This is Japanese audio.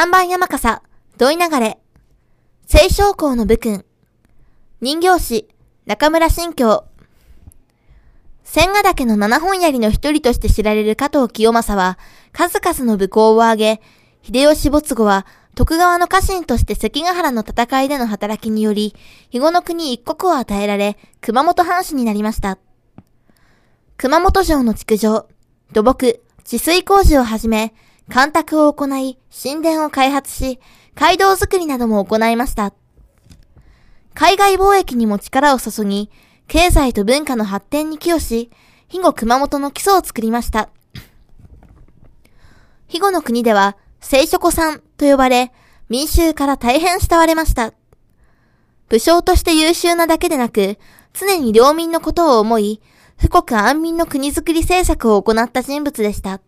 三番山笠、土井流れ、清少校の武君、人形師、中村新京、千賀岳の七本槍の一人として知られる加藤清正は、数々の武功を挙げ、秀吉没後は、徳川の家臣として関ヶ原の戦いでの働きにより、肥後の国一国を与えられ、熊本藩主になりました。熊本城の築城、土木、治水工事をはじめ、干拓を行い、神殿を開発し、街道づくりなども行いました。海外貿易にも力を注ぎ、経済と文化の発展に寄与し、肥後熊本の基礎を作りました。肥後の国では、聖書子さんと呼ばれ、民衆から大変慕われました。武将として優秀なだけでなく、常に領民のことを思い、富国安民の国づくり政策を行った人物でした。